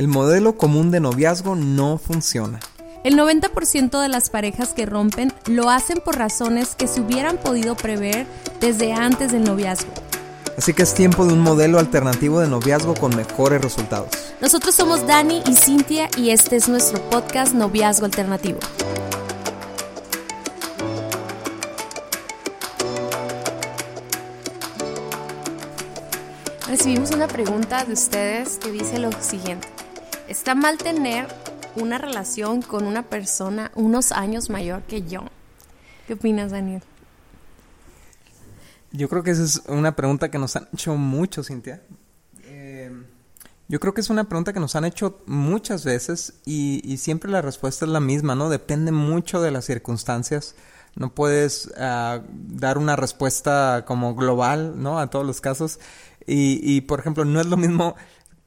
El modelo común de noviazgo no funciona. El 90% de las parejas que rompen lo hacen por razones que se hubieran podido prever desde antes del noviazgo. Así que es tiempo de un modelo alternativo de noviazgo con mejores resultados. Nosotros somos Dani y Cintia y este es nuestro podcast Noviazgo Alternativo. Recibimos una pregunta de ustedes que dice lo siguiente. ¿Está mal tener una relación con una persona unos años mayor que yo? ¿Qué opinas, Daniel? Yo creo que esa es una pregunta que nos han hecho mucho, Cintia. Eh, yo creo que es una pregunta que nos han hecho muchas veces y, siempre la respuesta es la misma, ¿no? Depende mucho de las circunstancias. No puedes ah, dar una respuesta como global, ¿no? A todos los casos. Y, y, por ejemplo, no es lo mismo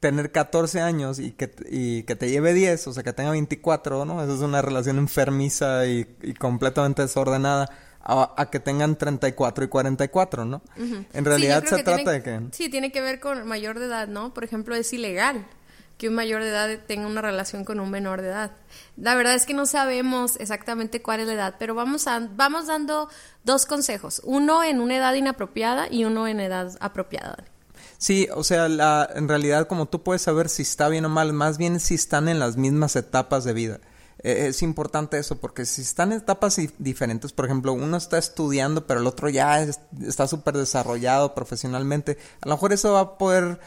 tener 14 años y que, y que te lleve 10, o sea, que tenga 24, ¿no? Esa es una relación enfermiza y, y completamente desordenada a, que tengan 34 y 44, ¿no? En realidad se trata de que... Sí, tiene que ver con mayor de edad, ¿no? Por ejemplo, es ilegal que un mayor de edad tenga una relación con un menor de edad. La verdad es que no sabemos exactamente cuál es la edad, pero vamos, a, vamos dando dos consejos, uno en una edad inapropiada y uno en edad apropiada. Sí, o sea, la, en realidad como tú puedes saber si está bien o mal, más bien si están en las mismas etapas de vida. Eh, es importante eso, porque si están en etapas diferentes, por ejemplo, uno está estudiando, pero el otro ya está súper desarrollado profesionalmente, a lo mejor eso va a poder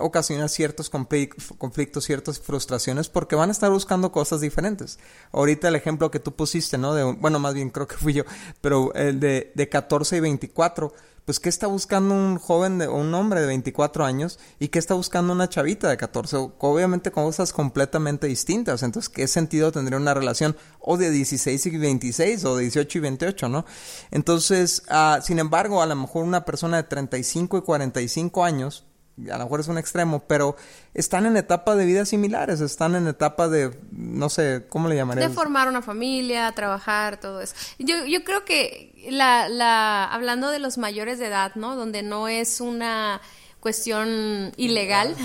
ocasionar ciertos conflictos, ciertas frustraciones, porque van a estar buscando cosas diferentes. Ahorita el ejemplo que tú pusiste, ¿no? De, bueno, más bien creo que fui yo, pero el de, de 14 y 24 pues ¿qué está buscando un joven de, un hombre de 24 años y qué está buscando una chavita de 14? Obviamente cosas completamente distintas. Entonces, ¿qué sentido tendría una relación o de 16 y 26 o de 18 y 28, no? Entonces, uh, sin embargo, a lo mejor una persona de 35 y 45 años a lo mejor es un extremo, pero están en etapas de vida similares, están en etapa de, no sé, ¿cómo le llamaría? De formar una familia, trabajar, todo eso. Yo, yo creo que la, la, hablando de los mayores de edad, ¿no? Donde no es una cuestión ilegal,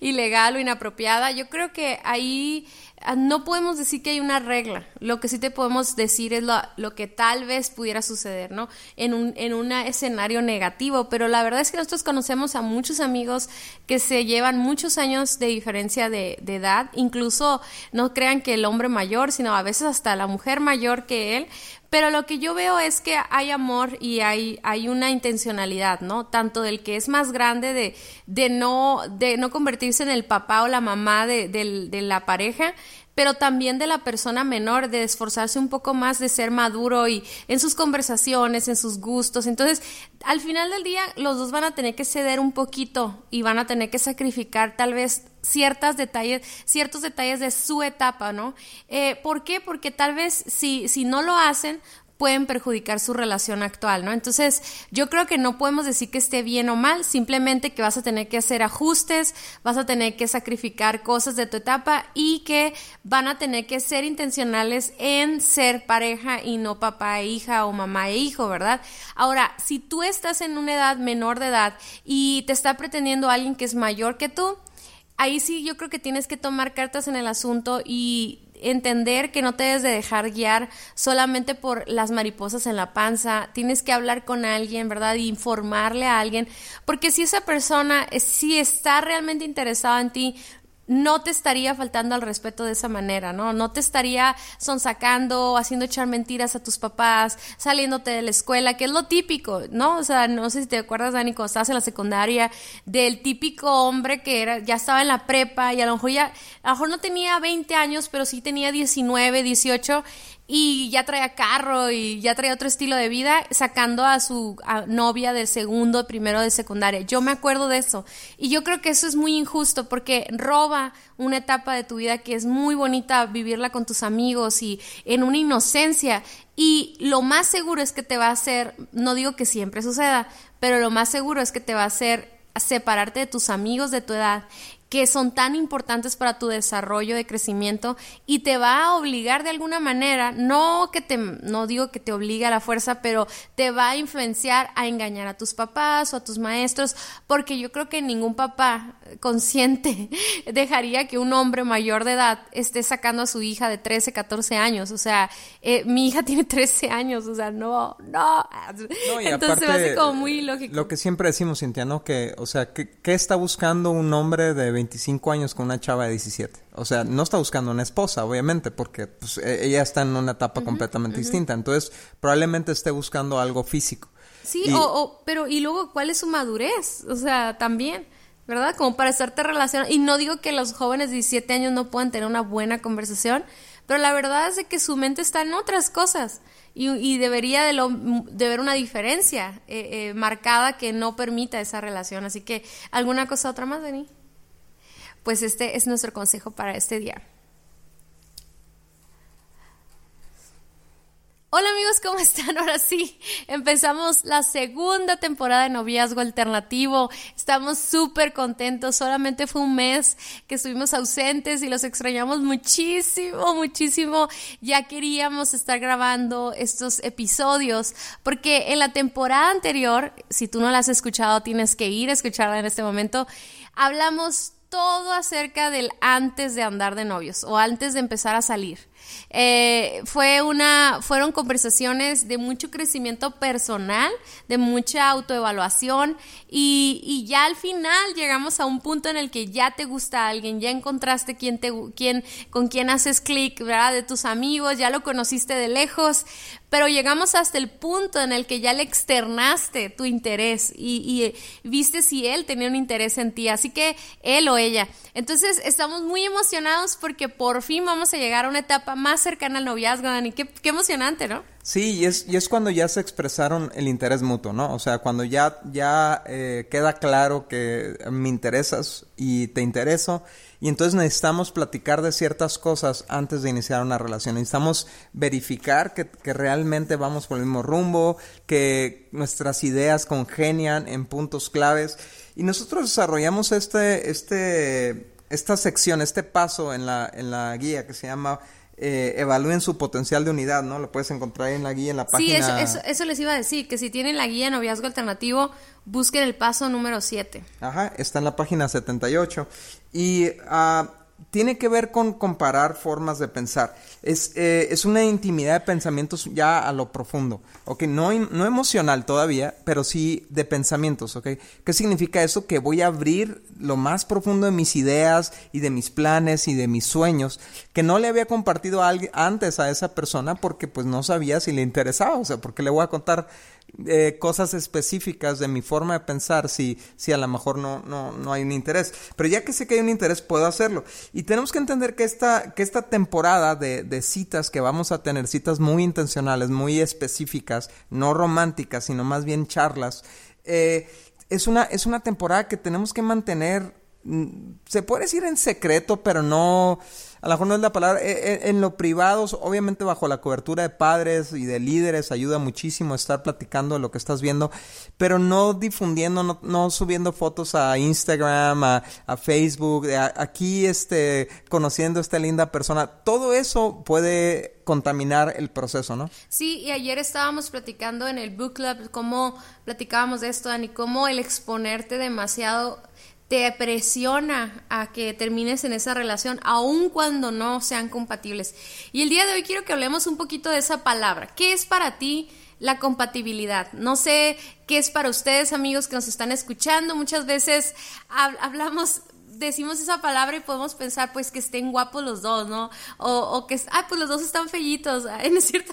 ilegal o inapropiada, yo creo que ahí Ah, no podemos decir que hay una regla. Lo que sí te podemos decir es lo, que tal vez pudiera suceder, ¿no? En un, en un escenario negativo. Pero la verdad es que nosotros conocemos a muchos amigos que se llevan muchos años de diferencia de edad. Incluso no crean que el hombre mayor, sino a veces hasta la mujer mayor que él. Pero lo que yo veo es que hay amor y hay, hay una intencionalidad, ¿no? Tanto del que es más grande de, de, no, de no convertirse en el papá o la mamá de, de la pareja, pero también de la persona menor, de esforzarse un poco más, de ser maduro y en sus conversaciones, en sus gustos. Entonces, al final del día, los dos van a tener que ceder un poquito y van a tener que sacrificar tal vez ciertos detalles, ciertos detalles de su etapa, ¿no? Eh, ¿Por qué? Porque tal vez si, si no lo hacen, pueden perjudicar su relación actual, ¿no? Entonces, yo creo que no podemos decir que esté bien o mal, simplemente que vas a tener que hacer ajustes, vas a tener que sacrificar cosas de tu etapa y que van a tener que ser intencionales en ser pareja y no papá e hija o mamá e hijo, ¿verdad? Ahora, si tú estás en una edad menor de edad y te está pretendiendo alguien que es mayor que tú, ahí sí yo creo que tienes que tomar cartas en el asunto y entender que no te debes de dejar guiar solamente por las mariposas en la panza, tienes que hablar con alguien, ¿verdad? Y informarle a alguien, porque si esa persona si está realmente interesada en ti, no te estaría faltando al respeto de esa manera, ¿no? No te estaría sonsacando, haciendo echar mentiras a tus papás, saliéndote de la escuela, que es lo típico, ¿no? O sea, no sé si te acuerdas, Dani, cuando estabas en la secundaria, del típico hombre que era, ya estaba en la prepa y a lo mejor ya, a lo mejor no tenía 20 años, pero sí tenía 19, 18 y ya traía carro y ya traía otro estilo de vida, sacando a su novia del segundo, primero de secundaria. Yo me acuerdo de eso. Y yo creo que eso es muy injusto porque roba una etapa de tu vida que es muy bonita vivirla con tus amigos y en una inocencia. Y lo más seguro es que te va a hacer, no digo que siempre suceda, pero lo más seguro es que te va a hacer separarte de tus amigos de tu edad que son tan importantes para tu desarrollo de crecimiento y te va a obligar de alguna manera, no que te, no digo que te obligue a la fuerza, pero te va a influenciar a engañar a tus papás o a tus maestros, porque yo creo que ningún papá consciente dejaría que un hombre mayor de edad esté sacando a su hija de 13, 14 años, o sea, eh, mi hija tiene 13 años, o sea, no, no, entonces va a como muy lógico. Lo que siempre decimos, Cintia, ¿no? Que, o sea, ¿qué, ¿qué está buscando un hombre de 25 años con una chava de 17. O sea, no está buscando una esposa, obviamente, porque pues, e, ella está en una etapa completamente distinta. Entonces, probablemente esté buscando algo físico. Sí, o, pero y luego, ¿cuál es su madurez? O sea, también, ¿verdad? Como para estarte relacionando. Y no digo que los jóvenes de 17 años no puedan tener una buena conversación, pero la verdad es que su mente está en otras cosas y, debería de, lo, de ver una diferencia eh, eh, marcada que no permita esa relación. Así que, ¿alguna cosa otra más, Denis? Pues este es nuestro consejo para este día. Hola amigos, ¿cómo están? Ahora sí, empezamos la segunda temporada de Noviazgo Alternativo. Estamos súper contentos. Solamente fue un mes que estuvimos ausentes y los extrañamos muchísimo, muchísimo. Ya queríamos estar grabando estos episodios porque en la temporada anterior, si tú no la has escuchado, tienes que ir a escucharla en este momento. Hablamos todo acerca del antes de andar de novios o antes de empezar a salir. Eh, fue una, fueron conversaciones de mucho crecimiento personal, de mucha autoevaluación y, y, ya al final llegamos a un punto en el que ya te gusta alguien, ya encontraste quién te, quién, con quién haces clic, ¿verdad? De tus amigos, ya lo conociste de lejos, pero llegamos hasta el punto en el que ya le externaste tu interés y, y viste si él tenía un interés en ti, así que él o ella. Entonces estamos muy emocionados porque por fin vamos a llegar a una etapa más cercana al noviazgo, Dani. Qué, emocionante, ¿no? Sí, y es, y es cuando ya se expresaron el interés mutuo, ¿no? O sea, cuando ya, ya eh, queda claro que me interesas y te intereso, y entonces necesitamos platicar de ciertas cosas antes de iniciar una relación. Necesitamos verificar que, que realmente vamos por el mismo rumbo, que nuestras ideas congenian en puntos claves. Y nosotros desarrollamos este, este, esta sección, este paso en la, en la guía que se llama eh, evalúen su potencial de unidad, ¿no? Lo puedes encontrar en la guía, en la página. Sí, eso, eso, les iba a decir, que si tienen la guía noviazgo alternativo, busquen el paso número 7. Ajá, está en la página 78. Y uh, tiene que ver con comparar formas de pensar. Es, eh, es una intimidad de pensamientos ya a lo profundo, ¿ok? No, no emocional todavía, pero sí de pensamientos, ¿ok? ¿Qué significa eso? Que voy a abrir lo más profundo de mis ideas y de mis planes y de mis sueños que no le había compartido a antes a esa persona porque pues no sabía si le interesaba, o sea, porque le voy a contar eh, cosas específicas de mi forma de pensar si, si a lo mejor no, no, no hay un interés. Pero ya que sé que hay un interés, puedo hacerlo. Y tenemos que entender que esta, que esta temporada de, de citas que vamos a tener, citas muy intencionales, muy específicas, no románticas, sino más bien charlas, eh, es, una, es una temporada que tenemos que mantener, mm, se puede decir en secreto, pero no a lo mejor no es la palabra, eh, eh, en lo privado, obviamente bajo la cobertura de padres y de líderes, ayuda muchísimo estar platicando de lo que estás viendo, pero no difundiendo, no, subiendo fotos a Instagram, a, Facebook, aquí este, conociendo a esta linda persona, todo eso puede contaminar el proceso, ¿no? Sí, y ayer estábamos platicando en el book club cómo platicábamos de esto, Dani, cómo el exponerte demasiado te presiona a que termines en esa relación, aun cuando no sean compatibles. Y el día de hoy quiero que hablemos un poquito de esa palabra. ¿Qué es para ti la compatibilidad? No sé qué es para ustedes, amigos que nos están escuchando. Muchas veces hablamos decimos esa palabra y podemos pensar pues que estén guapos los dos, ¿no? O, o que, ah, pues los dos están fellitos, ¿no es cierto?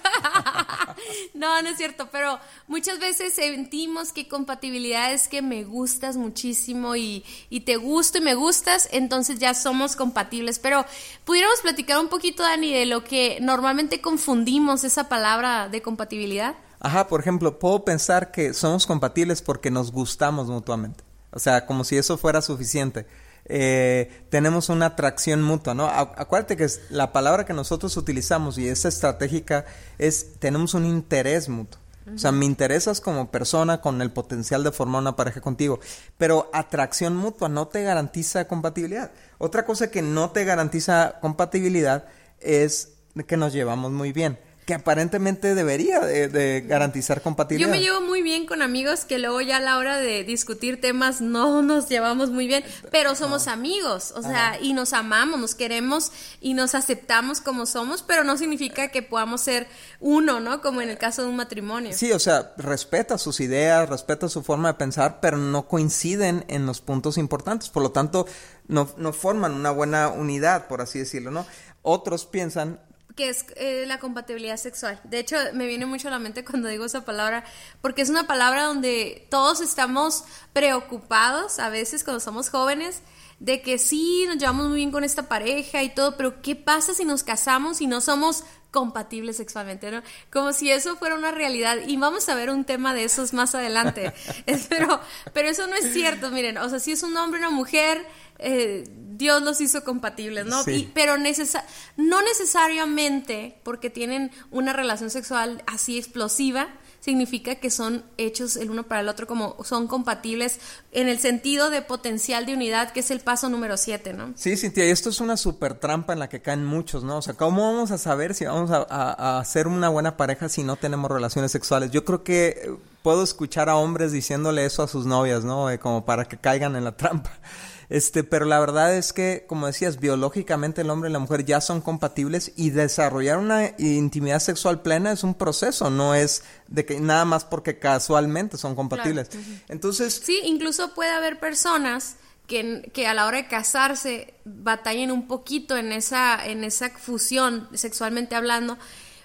no, no es cierto, pero muchas veces sentimos que compatibilidad es que me gustas muchísimo y, y te gusto y me gustas, entonces ya somos compatibles, pero pudiéramos platicar un poquito, Dani, de lo que normalmente confundimos esa palabra de compatibilidad. Ajá, por ejemplo, puedo pensar que somos compatibles porque nos gustamos mutuamente. O sea, como si eso fuera suficiente. Eh, tenemos una atracción mutua, ¿no? Acuérdate que la palabra que nosotros utilizamos y es estratégica es tenemos un interés mutuo. O sea, me interesas como persona con el potencial de formar una pareja contigo. Pero atracción mutua no te garantiza compatibilidad. Otra cosa que no te garantiza compatibilidad es que nos llevamos muy bien que aparentemente debería de, garantizar compatibilidad. Yo me llevo muy bien con amigos que luego ya a la hora de discutir temas no nos llevamos muy bien, pero somos amigos, o sea, y nos amamos, nos queremos y nos aceptamos como somos, pero no significa que podamos ser uno, ¿no? Como en el caso de un matrimonio. Sí, o sea, respeta sus ideas, respeta su forma de pensar, pero no coinciden en los puntos importantes, por lo tanto, no, no forman una buena unidad, por así decirlo, ¿no? Otros piensan que es eh, la compatibilidad sexual. De hecho, me viene mucho a la mente cuando digo esa palabra, porque es una palabra donde todos estamos preocupados, a veces cuando somos jóvenes, de que sí, nos llevamos muy bien con esta pareja y todo, pero ¿qué pasa si nos casamos y no somos compatibles sexualmente, ¿no? Como si eso fuera una realidad. Y vamos a ver un tema de esos más adelante. pero, pero eso no es cierto, miren, o sea, si es un hombre o una mujer, eh, Dios los hizo compatibles, ¿no? pero no necesariamente porque tienen una relación sexual así explosiva, significa que son hechos el uno para el otro como son compatibles en el sentido de potencial de unidad, que es el paso número siete, ¿no? Sí, Cintia, y esto es una super trampa en la que caen muchos, ¿no? O sea, ¿cómo vamos a saber si vamos a, a, a ser una buena pareja si no tenemos relaciones sexuales? Yo creo que eh, puedo escuchar a hombres diciéndole eso a sus novias, ¿no? Eh, como para que caigan en la trampa. Este, pero la verdad es que, como decías, biológicamente el hombre y la mujer ya son compatibles y desarrollar una intimidad sexual plena es un proceso, no es de que nada más porque casualmente son compatibles. Entonces, sí, incluso puede haber personas que, que, a la hora de casarse batallen un poquito en esa, en esa fusión sexualmente hablando,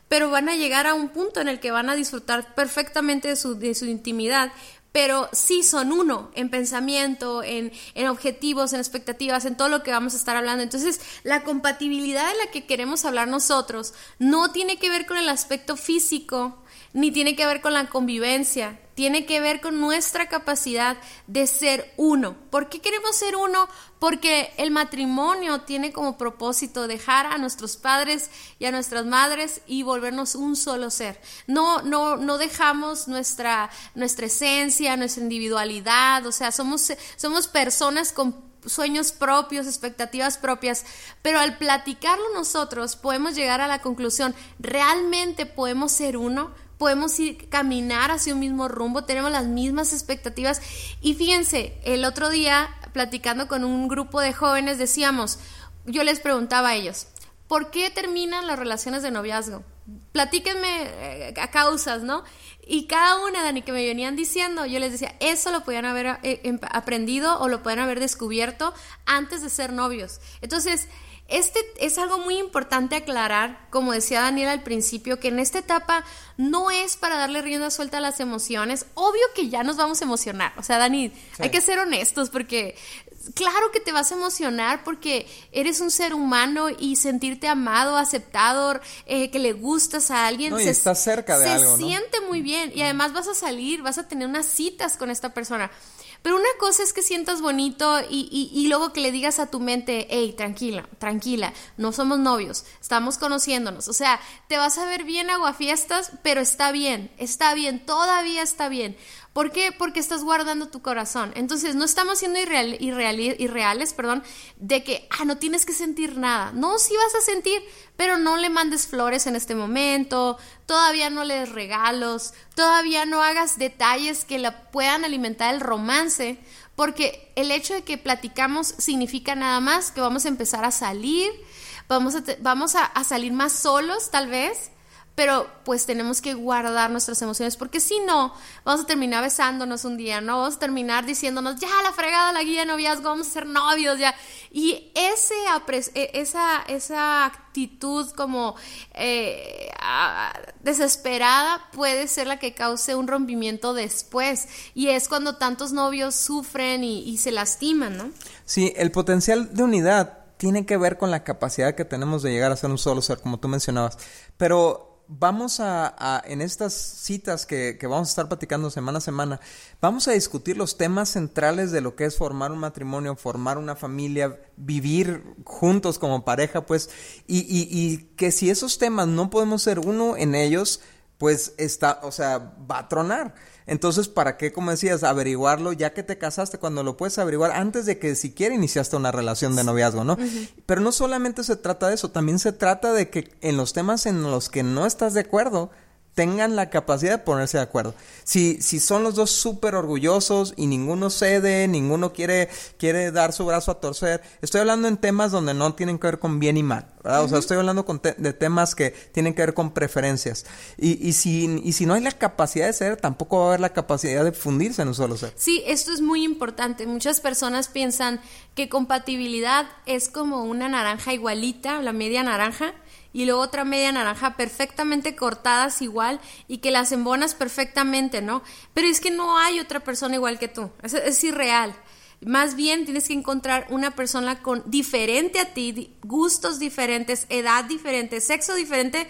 pero van a llegar a un punto en el que van a disfrutar perfectamente de su, de su intimidad, pero sí son uno en pensamiento, en, en, objetivos, en expectativas, en todo lo que vamos a estar hablando. Entonces, la compatibilidad de la que queremos hablar nosotros no tiene que ver con el aspecto físico, ni tiene que ver con la convivencia, tiene que ver con nuestra capacidad de ser uno. ¿Por qué queremos ser uno? Porque el matrimonio tiene como propósito dejar a nuestros padres y a nuestras madres y volvernos un solo ser. No, no, no dejamos nuestra, nuestra esencia, nuestra individualidad, o sea, somos, somos personas con sueños propios, expectativas propias, pero al platicarlo nosotros podemos llegar a la conclusión, ¿realmente podemos ser uno? Podemos ir caminar hacia un mismo rumbo, tenemos las mismas expectativas. Y fíjense, el otro día, platicando con un grupo de jóvenes, decíamos, yo les preguntaba a ellos, ¿por qué terminan las relaciones de noviazgo? Platíquenme eh, a causas, ¿no? Y cada una, Dani, que me venían diciendo, yo les decía, eso lo podían haber eh, em, aprendido o lo podían haber descubierto antes de ser novios. Entonces, este es algo muy importante aclarar, como decía Daniel al principio, que en esta etapa no es para darle rienda suelta a las emociones. Obvio que ya nos vamos a emocionar. O sea, Dani, hay que ser honestos porque claro que te vas a emocionar porque eres un ser humano y sentirte amado, aceptado, eh, que le gustas a alguien. No, y se, cerca de algo. Se siente muy bien y además vas a salir, vas a tener unas citas con esta persona. Pero una cosa es que sientas bonito y, y, luego que le digas a tu mente, hey, tranquila, tranquila, no somos novios, estamos conociéndonos. O sea, te vas a ver bien aguafiestas, pero está bien, está bien, todavía está bien. ¿Por qué? Porque estás guardando tu corazón. Entonces, no estamos siendo irreal, irreales, perdón, de que, ah, no tienes que sentir nada. No, sí vas a sentir, pero no le mandes flores en este momento, todavía no le des regalos, todavía no hagas detalles que la puedan alimentar el romance, porque el hecho de que platicamos significa nada más que vamos a empezar a salir, vamos a, vamos a salir más solos tal vez, pero pues tenemos que guardar nuestras emociones porque si no, vamos a terminar besándonos un día, ¿no? Vamos a terminar diciéndonos, ya, la fregada, la guía de noviazgo, vamos a ser novios, ya. Y ese, e, esa, esa actitud como eh, desesperada puede ser la que cause un rompimiento después. Y es cuando tantos novios sufren y, y se lastiman, ¿no? Sí, el potencial de unidad tiene que ver con la capacidad que tenemos de llegar a ser un solo ser, como tú mencionabas. Pero vamos a, en estas citas que, que, vamos a estar platicando semana a semana, vamos a discutir los temas centrales de lo que es formar un matrimonio, formar una familia, vivir juntos como pareja, pues, y, y, y que si esos temas no podemos ser uno en ellos, pues está, o sea, va a tronar. Entonces, ¿para qué, como decías, averiguarlo ya que te casaste cuando lo puedes averiguar antes de que siquiera iniciaste una relación de noviazgo, ¿no? Pero no solamente se trata de eso, también se trata de que en los temas en los que no estás de acuerdo, tengan la capacidad de ponerse de acuerdo. Si, si son los dos súper orgullosos y ninguno cede, ninguno quiere, quiere dar su brazo a torcer, estoy hablando en temas donde no tienen que ver con bien y mal, ¿verdad? O sea, estoy hablando de temas que tienen que ver con preferencias. Y, y, si, y si no hay la capacidad de ceder, tampoco va a haber la capacidad de fundirse en un solo ser. Sí, esto es muy importante. Muchas personas piensan que compatibilidad es como una naranja igualita, la media naranja y luego otra media naranja perfectamente cortadas igual y que las embonas perfectamente, ¿no? Pero es que no hay otra persona igual que tú, es, es irreal. Más bien tienes que encontrar una persona con diferente a ti, gustos diferentes, edad diferente, sexo diferente,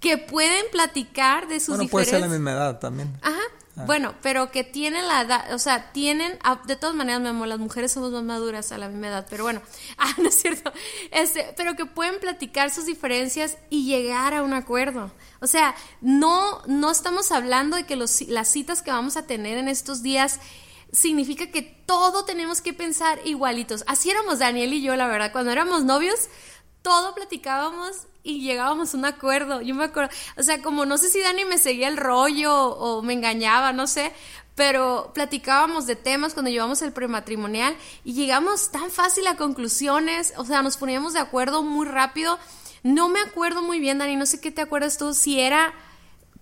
que pueden platicar de sus bueno, puede ser la misma edad también. Ajá, Ah. Bueno, pero que tienen la edad, o sea, tienen, de todas maneras, mi amor, las mujeres somos más maduras a la misma edad, pero bueno, ah, no es cierto, este, pero que pueden platicar sus diferencias y llegar a un acuerdo. O sea, no, no estamos hablando de que los, las citas que vamos a tener en estos días significa que todo tenemos que pensar igualitos. Así éramos Daniel y yo, la verdad, cuando éramos novios, todo platicábamos y llegábamos a un acuerdo. Yo me acuerdo, o sea, como no sé si Dani me seguía el rollo o, me engañaba, no sé, pero platicábamos de temas cuando llevamos el prematrimonial y llegamos tan fácil a conclusiones, o sea, nos poníamos de acuerdo muy rápido. No me acuerdo muy bien, Dani, no sé qué te acuerdas tú, si era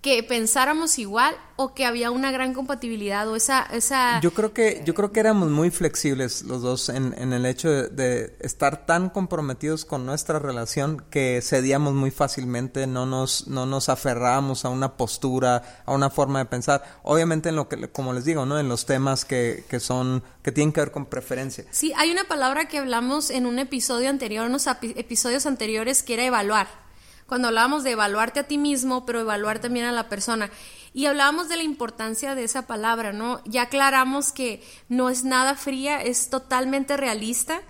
que pensáramos igual o que había una gran compatibilidad o esa esa yo creo que yo creo que éramos muy flexibles los dos en, en el hecho de, estar tan comprometidos con nuestra relación que cedíamos muy fácilmente no nos no nos aferrábamos a una postura a una forma de pensar. Obviamente en lo que como les digo no en los temas que, que son que tienen que ver con preferencia. Sí hay una palabra que hablamos en un episodio anterior unos episodios anteriores que era evaluar cuando hablábamos de evaluarte a ti mismo, pero evaluar también a la persona. Y hablábamos de la importancia de esa palabra, ¿no? Ya aclaramos que no es nada fría, es totalmente realista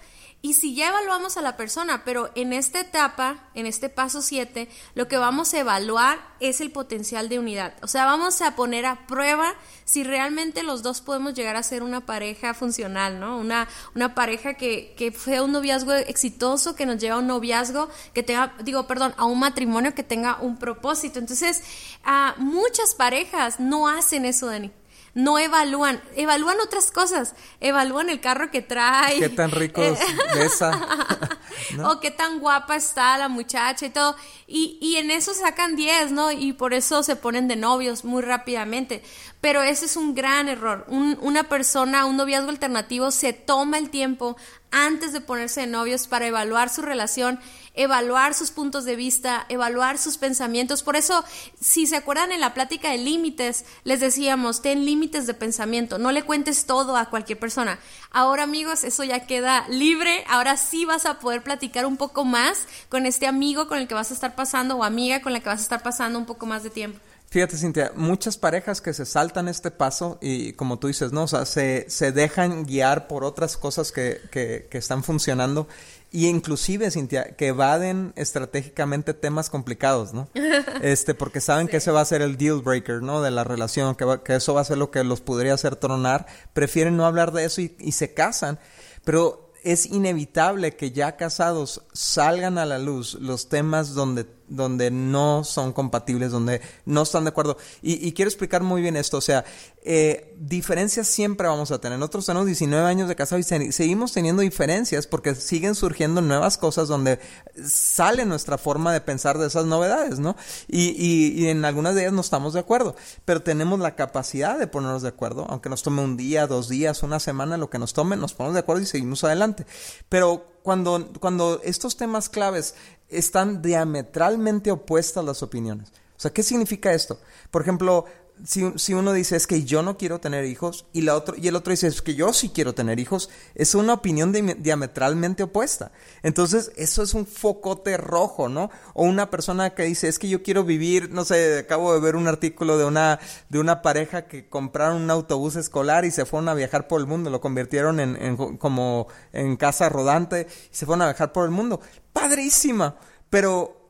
y si ya evaluamos a la persona, pero en esta etapa, en este paso 7, lo que vamos a evaluar es el potencial de unidad. O sea, vamos a poner a prueba si realmente los dos podemos llegar a ser una pareja funcional, ¿no? Una, una pareja que, que fue un noviazgo exitoso, que nos lleva a un noviazgo, que tenga, digo, perdón, a un matrimonio que tenga un propósito. Entonces, a muchas parejas no hacen eso, Dani no evalúan, evalúan otras cosas, evalúan el carro que trae. Qué tan rico es besa. O qué tan guapa está la muchacha y todo. Y, y en eso sacan 10, ¿no? Y por eso se ponen de novios muy rápidamente. Pero ese es un gran error. una persona, un noviazgo alternativo, se toma el tiempo antes de ponerse de novios para evaluar su relación evaluar sus puntos de vista, evaluar sus pensamientos. Por eso, si se acuerdan en la plática de límites, les decíamos, ten límites de pensamiento, no le cuentes todo a cualquier persona. Ahora amigos, eso ya queda libre, ahora sí vas a poder platicar un poco más con este amigo con el que vas a estar pasando o amiga con la que vas a estar pasando un poco más de tiempo. Fíjate, Cintia, muchas parejas que se saltan este paso y como tú dices, ¿no? O sea, se, se dejan guiar por otras cosas que, que, que están funcionando y inclusive, Cintia, que evaden estratégicamente temas complicados, ¿no? Este, porque saben que ese va a ser el deal breaker, ¿no? De la relación, que, que eso va a ser lo que los podría hacer tronar. Prefieren no hablar de eso y, y se casan. Pero es inevitable que ya casados salgan a la luz los temas donde donde no son compatibles, donde no están de acuerdo. Y, quiero explicar muy bien esto, o sea, eh, diferencias siempre vamos a tener. Nosotros tenemos 19 años de casado y seguimos teniendo diferencias porque siguen surgiendo nuevas cosas donde sale nuestra forma de pensar de esas novedades, ¿no? Y, y, en algunas de ellas no estamos de acuerdo, pero tenemos la capacidad de ponernos de acuerdo, aunque nos tome un día, dos días, una semana, lo que nos tome, nos ponemos de acuerdo y seguimos adelante. Pero cuando, cuando estos temas claves están diametralmente opuestas las opiniones. O sea, ¿qué significa esto? Por ejemplo, si, si, uno dice es que yo no quiero tener hijos y, la otro, y el otro dice es que yo sí quiero tener hijos, es una opinión diametralmente opuesta. Entonces, eso es un focote rojo, ¿no? O una persona que dice es que yo quiero vivir, no sé, acabo de ver un artículo de una, de una pareja que compraron un autobús escolar y se fueron a viajar por el mundo, lo convirtieron en, en como en casa rodante y se fueron a viajar por el mundo. Padrísima, pero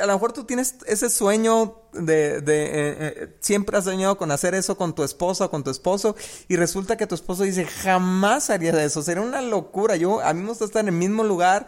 a lo mejor tú tienes ese sueño de, de eh, eh, siempre has soñado con hacer eso con tu esposa o con tu esposo y resulta que tu esposo dice jamás haría eso, sería una locura. Yo a mí me gusta estar en el mismo lugar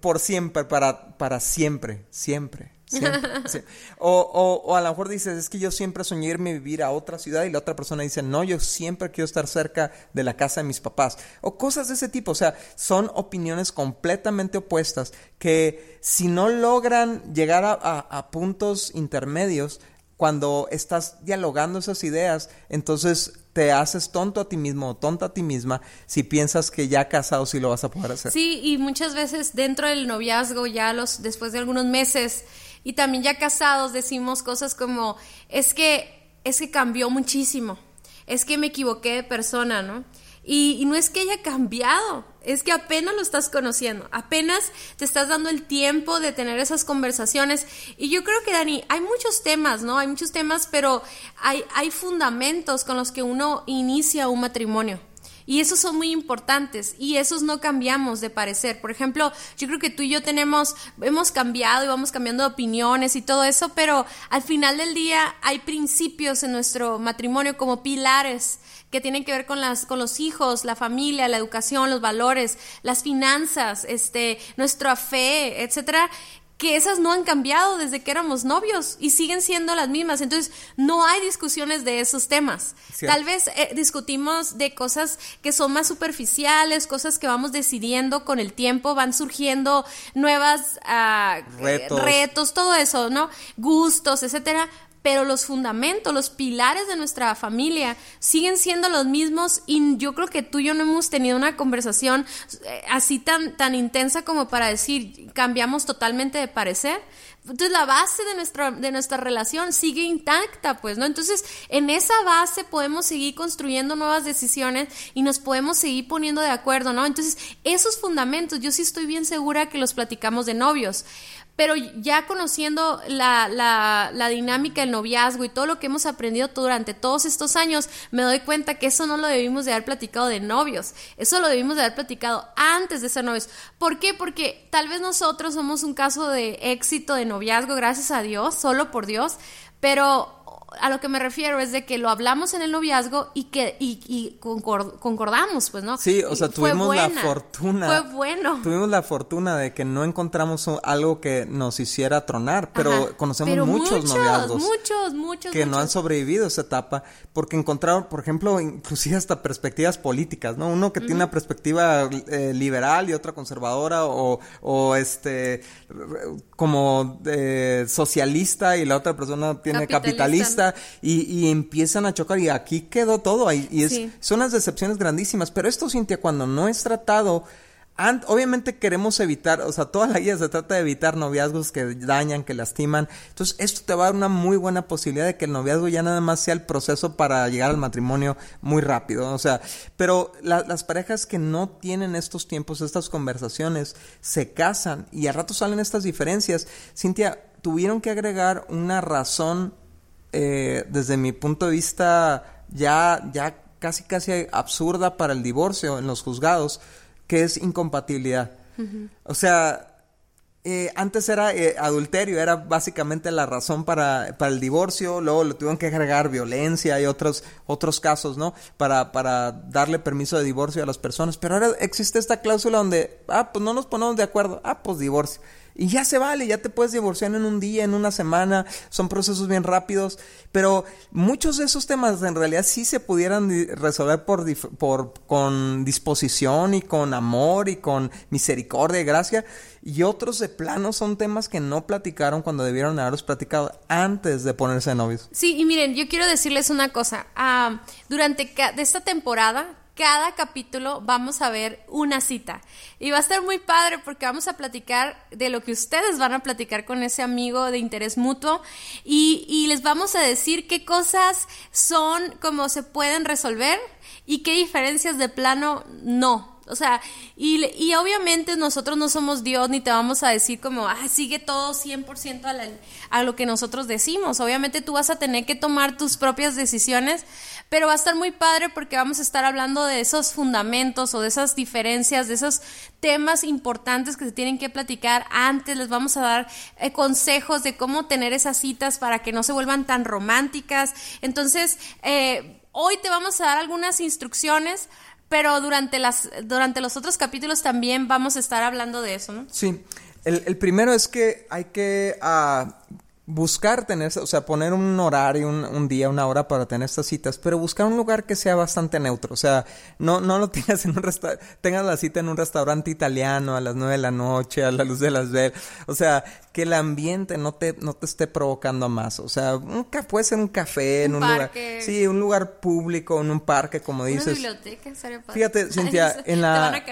por siempre, para, para siempre, siempre. O, o, a lo mejor dices, es que yo siempre soñé irme a vivir a otra ciudad y la otra persona dice, no, yo siempre quiero estar cerca de la casa de mis papás. O cosas de ese tipo. O sea, son opiniones completamente opuestas que si no logran llegar a, puntos intermedios, cuando estás dialogando esas ideas, entonces te haces tonto a ti mismo o tonta a ti misma si piensas que ya casado sí lo vas a poder hacer. Sí, y muchas veces dentro del noviazgo, ya los, después de algunos meses, y también ya casados decimos cosas como, es que, es que cambió muchísimo, es que me equivoqué de persona, ¿no? Y, no es que haya cambiado, es que apenas lo estás conociendo, apenas te estás dando el tiempo de tener esas conversaciones. Y yo creo que, Dani, hay muchos temas, ¿no? Hay muchos temas, pero hay, hay fundamentos con los que uno inicia un matrimonio. Y esos son muy importantes y esos no cambiamos de parecer. Por ejemplo, yo creo que tú y yo tenemos, hemos cambiado y vamos cambiando de opiniones y todo eso, pero al final del día hay principios en nuestro matrimonio como pilares que tienen que ver con las con los hijos, la familia, la educación, los valores, las finanzas, este, nuestra fe, etcétera, que esas no han cambiado desde que éramos novios y siguen siendo las mismas. Entonces, no hay discusiones de esos temas. Tal vez eh, discutimos de cosas que son más superficiales, cosas que vamos decidiendo con el tiempo, van surgiendo nuevas uh, retos. retos, todo eso, ¿no? Gustos, etcétera pero los fundamentos, los pilares de nuestra familia siguen siendo los mismos y yo creo que tú y yo no hemos tenido una conversación eh, así tan, tan intensa como para decir cambiamos totalmente de parecer. Entonces la base de nuestra, de nuestra relación sigue intacta, pues, ¿no? Entonces en esa base podemos seguir construyendo nuevas decisiones y nos podemos seguir poniendo de acuerdo, ¿no? Entonces esos fundamentos yo sí estoy bien segura que los platicamos de novios pero ya conociendo la, la, dinámica del noviazgo y todo lo que hemos aprendido durante todos estos años, me doy cuenta que eso no lo debimos de haber platicado de novios, eso lo debimos de haber platicado antes de ser novios. ¿Por qué? Porque tal vez nosotros somos un caso de éxito de noviazgo, gracias a Dios, solo por Dios, pero a lo que me refiero es de que lo hablamos en el noviazgo y que y, concordamos, pues, ¿no? Sí, o sea, tuvimos la fortuna. Fue bueno. Tuvimos la fortuna de que no encontramos algo que nos hiciera tronar, pero conocemos muchos, noviazgos. Muchos, muchos. Que no han sobrevivido esa etapa porque encontraron, por ejemplo, inclusive hasta perspectivas políticas, ¿no? Uno que tiene una perspectiva eh, liberal y otra conservadora o, o este, como eh, socialista y la otra persona tiene capitalista y, empiezan a chocar y aquí quedó todo. Y, y es, son las decepciones grandísimas. Pero esto, Cintia, cuando no es tratado... obviamente queremos evitar, o sea, toda la guía se trata de evitar noviazgos que dañan, que lastiman. Entonces, esto te va a dar una muy buena posibilidad de que el noviazgo ya nada más sea el proceso para llegar al matrimonio muy rápido. O sea, pero las parejas que no tienen estos tiempos, estas conversaciones, se casan y a rato salen estas diferencias. Cintia, tuvieron que agregar una razón eh, desde mi punto de vista, ya, ya casi casi absurda para el divorcio en los juzgados, que es incompatibilidad. O sea, eh, antes era eh, adulterio, era básicamente la razón para, para, el divorcio, luego le tuvieron que agregar violencia y otros, otros casos, ¿no? Para, para darle permiso de divorcio a las personas. Pero ahora existe esta cláusula donde, ah, pues no nos ponemos de acuerdo, ah, pues divorcio. Y ya se vale, ya te puedes divorciar en un día, en una semana, son procesos bien rápidos, pero muchos de esos temas en realidad sí se pudieran resolver por, por con disposición y con amor y con misericordia y gracia, y otros de plano son temas que no platicaron cuando debieron haberlos platicado antes de ponerse novios. Sí, y miren, yo quiero decirles una cosa, ah, durante de esta temporada cada capítulo vamos a ver una cita. Y va a estar muy padre porque vamos a platicar de lo que ustedes van a platicar con ese amigo de interés mutuo y, les vamos a decir qué cosas son, cómo se pueden resolver y qué diferencias de plano no. O sea, y, obviamente nosotros no somos Dios ni te vamos a decir como, sigue todo 100% a, a lo que nosotros decimos. Obviamente tú vas a tener que tomar tus propias decisiones, pero va a estar muy padre porque vamos a estar hablando de esos fundamentos o de esas diferencias, de esos temas importantes que se tienen que platicar antes. Les vamos a dar eh, consejos de cómo tener esas citas para que no se vuelvan tan románticas. Entonces, eh, hoy te vamos a dar algunas instrucciones pero durante, las, durante los otros capítulos también vamos a estar hablando de eso, ¿no? Sí. El, el primero es que hay que ah, buscar tener, o sea, poner un horario, un, un, día, una hora para tener estas citas, pero buscar un lugar que sea bastante neutro. O sea, no, no lo tengas en un restaurante, tengas la cita en un restaurante italiano a las nueve de la noche, a la luz de las velas. O sea, que el ambiente no te, no te esté provocando más. O sea, un, puede ser un café, en un lugar. Sí, un lugar público, en un parque, como dices. Una biblioteca, Fíjate, Cintia, en la,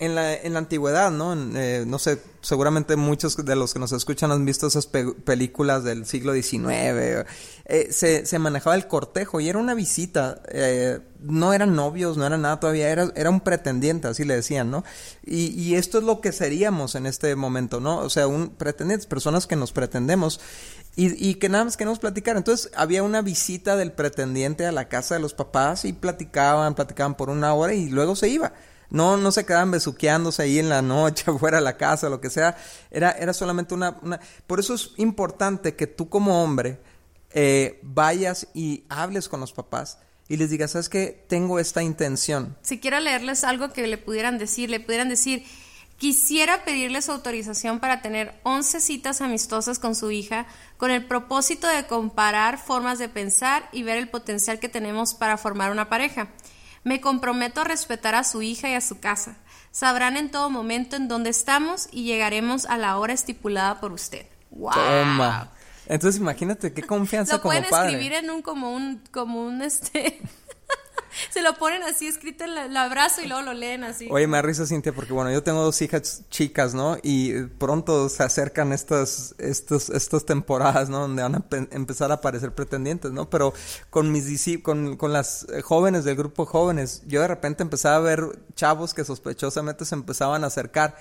en la, en la antigüedad, ¿no? Eh, no sé, seguramente muchos de los que nos escuchan han visto esas películas del siglo XIX. Eh, se, se, manejaba el cortejo y era una visita. Eh, no eran novios, no era nada todavía, era, era un pretendiente, así le decían, ¿no? Y, y, esto es lo que seríamos en este momento, ¿no? O sea, un pretendiente, personas que nos pretendemos y, y que nada más queremos platicar. Entonces había una visita del pretendiente a la casa de los papás y platicaban, platicaban por una hora y luego se iba. No, no se quedaban besuqueándose ahí en la noche, fuera de la casa, lo que sea. Era, era solamente una, una... Por eso es importante que tú como hombre eh, vayas y hables con los papás y les digas, ¿sabes qué? Tengo esta intención. Si quiero leerles algo que le pudieran decir, le pudieran decir, quisiera pedirles autorización para tener 11 citas amistosas con su hija con el propósito de comparar formas de pensar y ver el potencial que tenemos para formar una pareja. Me comprometo a respetar a su hija y a su casa. Sabrán en todo momento en dónde estamos y llegaremos a la hora estipulada por usted. ¡Wow! Toma. Entonces imagínate qué confianza como padre. Lo pueden escribir en un como un como un este se lo ponen así escrito en el abrazo y luego lo leen así. Oye, me risa Cintia porque bueno, yo tengo dos hijas chicas, ¿no? Y pronto se acercan estas estos estas temporadas, ¿no? Donde van a empezar a aparecer pretendientes, ¿no? Pero con mis con con las jóvenes del grupo jóvenes, yo de repente empezaba a ver chavos que sospechosamente se empezaban a acercar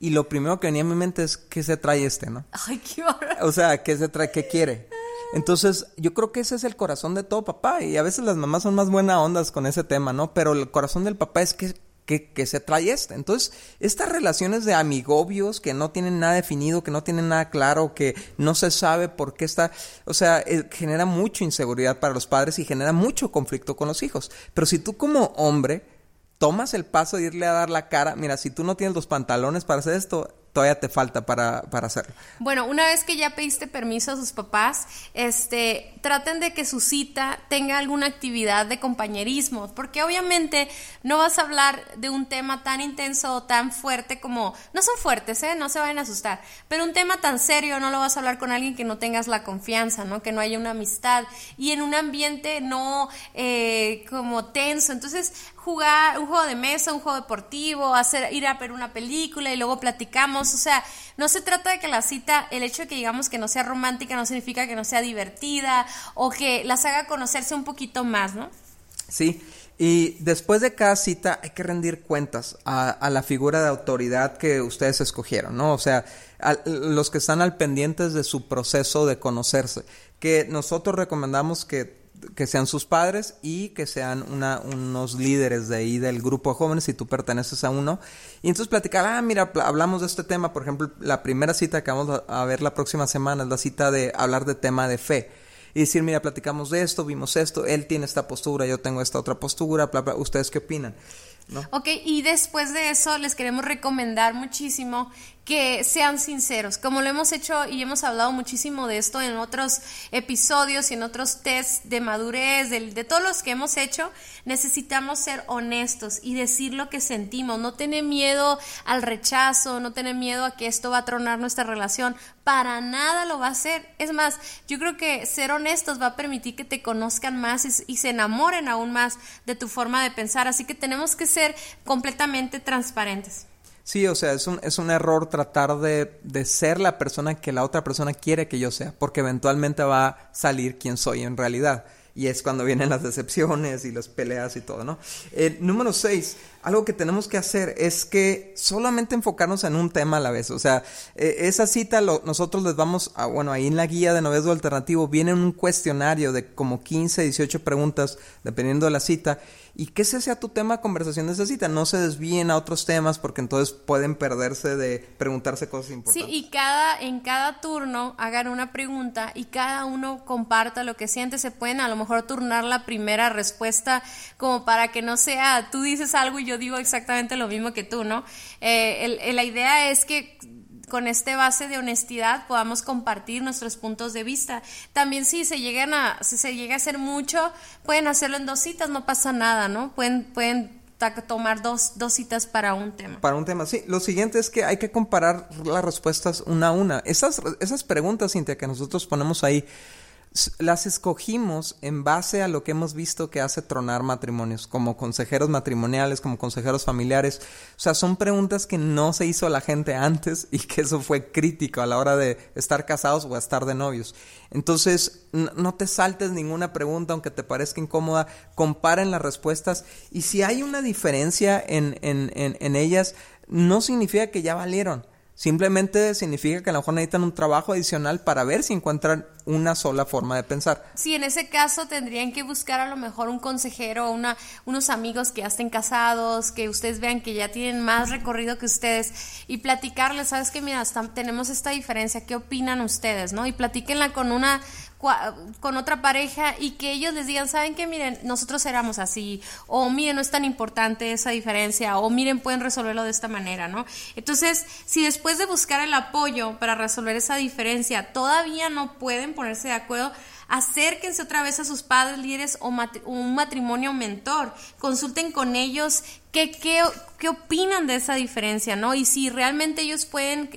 y lo primero que venía a mi mente es, ¿qué se trae este, no? Ay, qué horror. O sea, ¿qué se trae? ¿Qué quiere? Entonces, yo creo que ese es el corazón de todo papá. Y a veces las mamás son más buena ondas con ese tema, ¿no? Pero el corazón del papá es que, que, se trae este. Entonces, estas relaciones de amigobios que no tienen nada definido, que no tienen nada claro, que no se sabe por qué está, o sea, eh, genera mucha inseguridad para los padres y genera mucho conflicto con los hijos. Pero si tú como hombre tomas el paso de irle a dar la cara, mira, si tú no tienes los pantalones para hacer esto, todavía te falta para, para hacerlo. Bueno, una vez que ya pediste permiso a sus papás, este, traten de que su cita tenga alguna actividad de compañerismo, porque obviamente no vas a hablar de un tema tan intenso o tan fuerte como, no son fuertes, ¿eh? no se vayan a asustar, pero un tema tan serio no lo vas a hablar con alguien que no tengas la confianza, ¿no? que no haya una amistad y en un ambiente no eh, como tenso. Entonces, jugar un juego de mesa, un juego deportivo, hacer, ir a ver una película y luego platicamos. O sea, no se trata de que la cita, el hecho de que digamos que no sea romántica no significa que no sea divertida o que las haga conocerse un poquito más, ¿no? Sí. Y después de cada cita hay que rendir cuentas a, la figura de autoridad que ustedes escogieron, ¿no? O sea, los que están al pendientes de su proceso de conocerse. Que nosotros recomendamos que que sean sus padres y que sean una, unos líderes de ahí del grupo de jóvenes si tú perteneces a uno. Y entonces platicar, ah, mira, hablamos de este tema, por ejemplo, la primera cita que vamos a ver la próxima semana es la cita de hablar de tema de fe. Y decir, mira, platicamos de esto, vimos esto, él tiene esta postura, yo tengo esta otra postura, bla, bla, ¿ustedes qué opinan? ¿No? Ok, y después de eso les queremos recomendar muchísimo que sean sinceros, como lo hemos hecho y hemos hablado muchísimo de esto en otros episodios y en otros tests de madurez, de, todos los que hemos hecho, necesitamos ser honestos y decir lo que sentimos, no tener miedo al rechazo, no tener miedo a que esto va a tronar nuestra relación, para nada lo va a hacer. Es más, yo creo que ser honestos va a permitir que te conozcan más y, y se enamoren aún más de tu forma de pensar, así que tenemos que ser completamente transparentes. Sí, o sea, es un, es un error tratar de, de, ser la persona que la otra persona quiere que yo sea, porque eventualmente va a salir quien soy en realidad. Y es cuando vienen las decepciones y las peleas y todo, ¿no? Eh, número seis, algo que tenemos que hacer es que solamente enfocarnos en un tema a la vez. O sea, eh, esa cita nosotros les vamos a, bueno, ahí en la guía de noviazgo alternativo viene un cuestionario de como 15, 18 preguntas, dependiendo de la cita. Y que ese sea tu tema de conversación de esa cita. No se desvíen a otros temas porque entonces pueden perderse de preguntarse cosas importantes. Sí, y cada, en cada turno hagan una pregunta y cada uno comparta lo que siente. Se pueden a lo mejor turnar la primera respuesta como para que no sea tú dices algo y yo digo exactamente lo mismo que tú, ¿no? Eh, la idea es que con este base de honestidad podamos compartir nuestros puntos de vista. También si se llegan a, si se llega a hacer mucho, pueden hacerlo en dos citas, no pasa nada, ¿no? Pueden, pueden tomar dos, dos citas para un tema. Para un tema, sí. Lo siguiente es que hay que comparar las respuestas una a una. Esas, esas preguntas, Cintia, que nosotros ponemos ahí, las escogimos en base a lo que hemos visto que hace tronar matrimonios, como consejeros matrimoniales, como consejeros familiares. O sea, son preguntas que no se hizo a la gente antes y que eso fue crítico a la hora de estar casados o estar de novios. Entonces, no te saltes ninguna pregunta, aunque te parezca incómoda, comparen las respuestas y si hay una diferencia en, en, en, en ellas, no significa que ya valieron Simplemente significa que a lo mejor necesitan un trabajo adicional para ver si encuentran una sola forma de pensar. Sí, en ese caso tendrían que buscar a lo mejor un consejero, una, unos amigos que ya estén casados, que ustedes vean que ya tienen más recorrido que ustedes y platicarles, sabes que mira, tenemos esta diferencia, ¿qué opinan ustedes? ¿no? Y platíquenla con una con otra pareja y que ellos les digan, ¿saben qué? Miren, nosotros éramos así, o miren, no es tan importante esa diferencia, o miren, pueden resolverlo de esta manera, ¿no? Entonces, si después de buscar el apoyo para resolver esa diferencia todavía no pueden ponerse de acuerdo, acérquense otra vez a sus padres líderes o un matrimonio mentor, consulten con ellos qué, qué, qué, opinan de esa diferencia, ¿no? Y si realmente ellos pueden,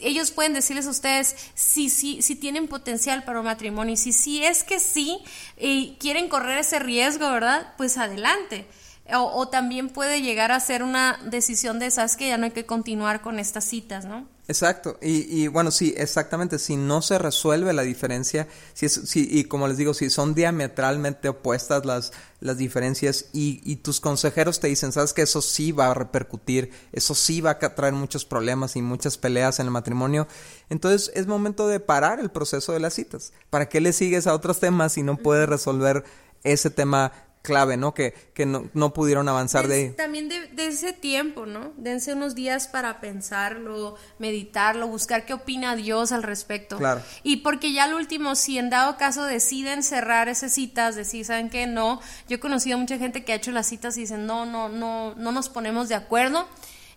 ellos pueden decirles a ustedes si, si, si tienen potencial para un matrimonio y si, si es que sí y quieren correr ese riesgo, ¿verdad? Pues adelante. O, o, también puede llegar a ser una decisión de, sabes que ya no hay que continuar con estas citas, ¿no? Exacto, y, y, bueno, sí, exactamente, si no se resuelve la diferencia, si, es, si y como les digo, si son diametralmente opuestas las, las diferencias y, y, tus consejeros te dicen, sabes que eso sí va a repercutir, eso sí va a traer muchos problemas y muchas peleas en el matrimonio, entonces es momento de parar el proceso de las citas. ¿Para qué le sigues a otros temas si no puedes resolver ese tema clave, ¿no? Que, que no, no pudieron avanzar de... También de, de, ese tiempo, ¿no? Dense unos días para pensarlo, meditarlo, buscar qué opina Dios al respecto. Claro. Y porque ya al último, si en dado caso deciden cerrar esas citas, decir, ¿saben qué? No. Yo he conocido a mucha gente que ha hecho las citas y dicen, no, no, no, no nos ponemos de acuerdo.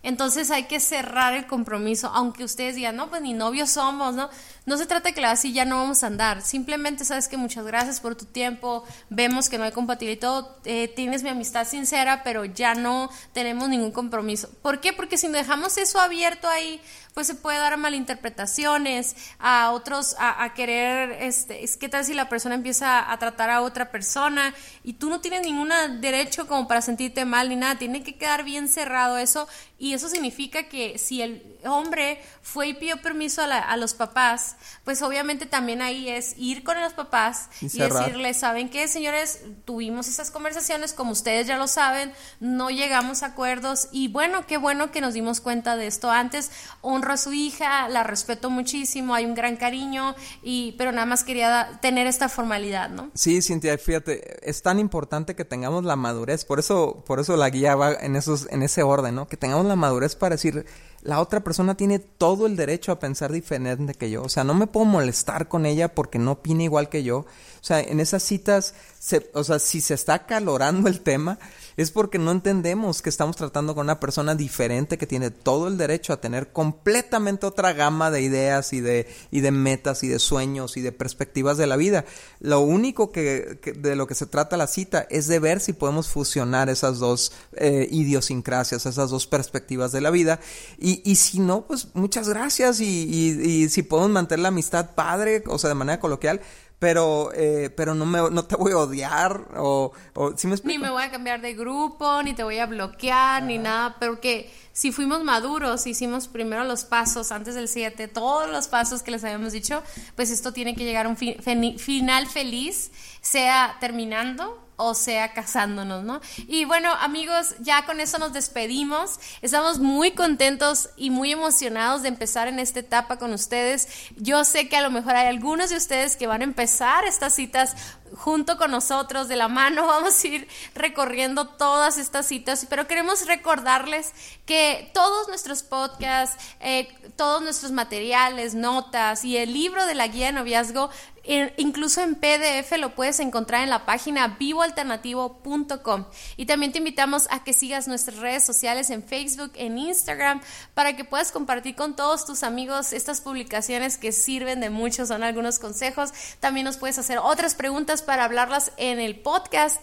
Entonces hay que cerrar el compromiso, aunque ustedes digan, no, pues ni novios somos, ¿no? No se trata de que así ya no vamos a andar. Simplemente sabes que muchas gracias por tu tiempo, vemos que no hay compatibilidad y todo, eh, tienes mi amistad sincera, pero ya no tenemos ningún compromiso. ¿Por qué? Porque si dejamos eso abierto ahí, pues se puede dar a malinterpretaciones, a otros, a, querer, este, es que tal si la persona empieza a tratar a otra persona y tú no tienes ningún derecho como para sentirte mal ni nada, tiene que quedar bien cerrado eso y eso significa que si el hombre fue y pidió permiso a, los papás, pues obviamente también ahí es ir con los papás y, decirles, ¿saben qué, señores? Tuvimos esas conversaciones, como ustedes ya lo saben, no llegamos a acuerdos y bueno, qué bueno que nos dimos cuenta de esto antes. Honro a su hija, la respeto muchísimo, hay un gran cariño, y, pero nada más quería tener esta formalidad, ¿no? Sí, Cintia, fíjate, es tan importante que tengamos la madurez, por eso, por eso la guía va en, esos, en ese orden, ¿no? Que tengamos la madurez para decir la otra persona tiene todo el derecho a pensar diferente que yo. O sea, no me puedo molestar con ella porque no opina igual que yo. O sea, en esas citas, se, o sea, si se está calorando el tema, es porque no entendemos que estamos tratando con una persona diferente que tiene todo el derecho a tener completamente otra gama de ideas y de, y de metas y de sueños y de perspectivas de la vida. Lo único que, de lo que se trata la cita es de ver si podemos fusionar esas dos eh, idiosincrasias, esas dos perspectivas de la vida. Y, y si no, pues muchas gracias y, y, y si podemos mantener la amistad padre, o sea, de manera coloquial, pero eh, pero no me no te voy a odiar o, o me ni me voy a cambiar de grupo ni te voy a bloquear ni nada pero que si fuimos maduros hicimos primero los pasos antes del 7 todos los pasos que les habíamos dicho pues esto tiene que llegar a un final feliz sea terminando o sea casándonos, ¿no? Y bueno, amigos, ya con eso nos despedimos. Estamos muy contentos y muy emocionados de empezar en esta etapa con ustedes. Yo sé que a lo mejor hay algunos de ustedes que van a empezar estas citas junto con nosotros, de la mano, vamos a ir recorriendo todas estas citas, pero queremos recordarles que todos nuestros podcasts, eh, todos nuestros materiales, notas y el libro de la guía de noviazgo incluso en PDF lo puedes encontrar en la página vivoalternativo.com. Y también te invitamos a que sigas nuestras redes sociales en Facebook, en Instagram, para que puedas compartir con todos tus amigos estas publicaciones que sirven de mucho, son algunos consejos. También nos puedes hacer otras preguntas para hablarlas en el podcast.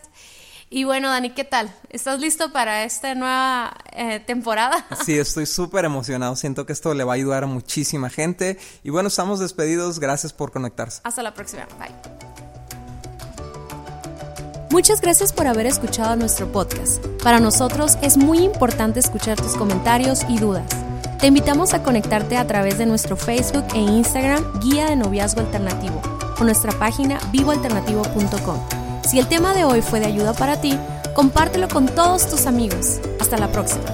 Y bueno, Dani, ¿qué tal? ¿Estás listo para esta nueva eh, temporada? Sí, estoy súper emocionado. Siento que esto le va a ayudar a muchísima gente. Y bueno, estamos despedidos. Gracias por conectarse. Hasta la próxima. Bye. Muchas gracias por haber escuchado nuestro podcast. Para nosotros es muy importante escuchar tus comentarios y dudas. Te invitamos a conectarte a través de nuestro Facebook e Instagram Guía de Noviazgo Alternativo o nuestra página vivoalternativo.com. Si el tema de hoy fue de ayuda para ti, compártelo con todos tus amigos. Hasta la próxima.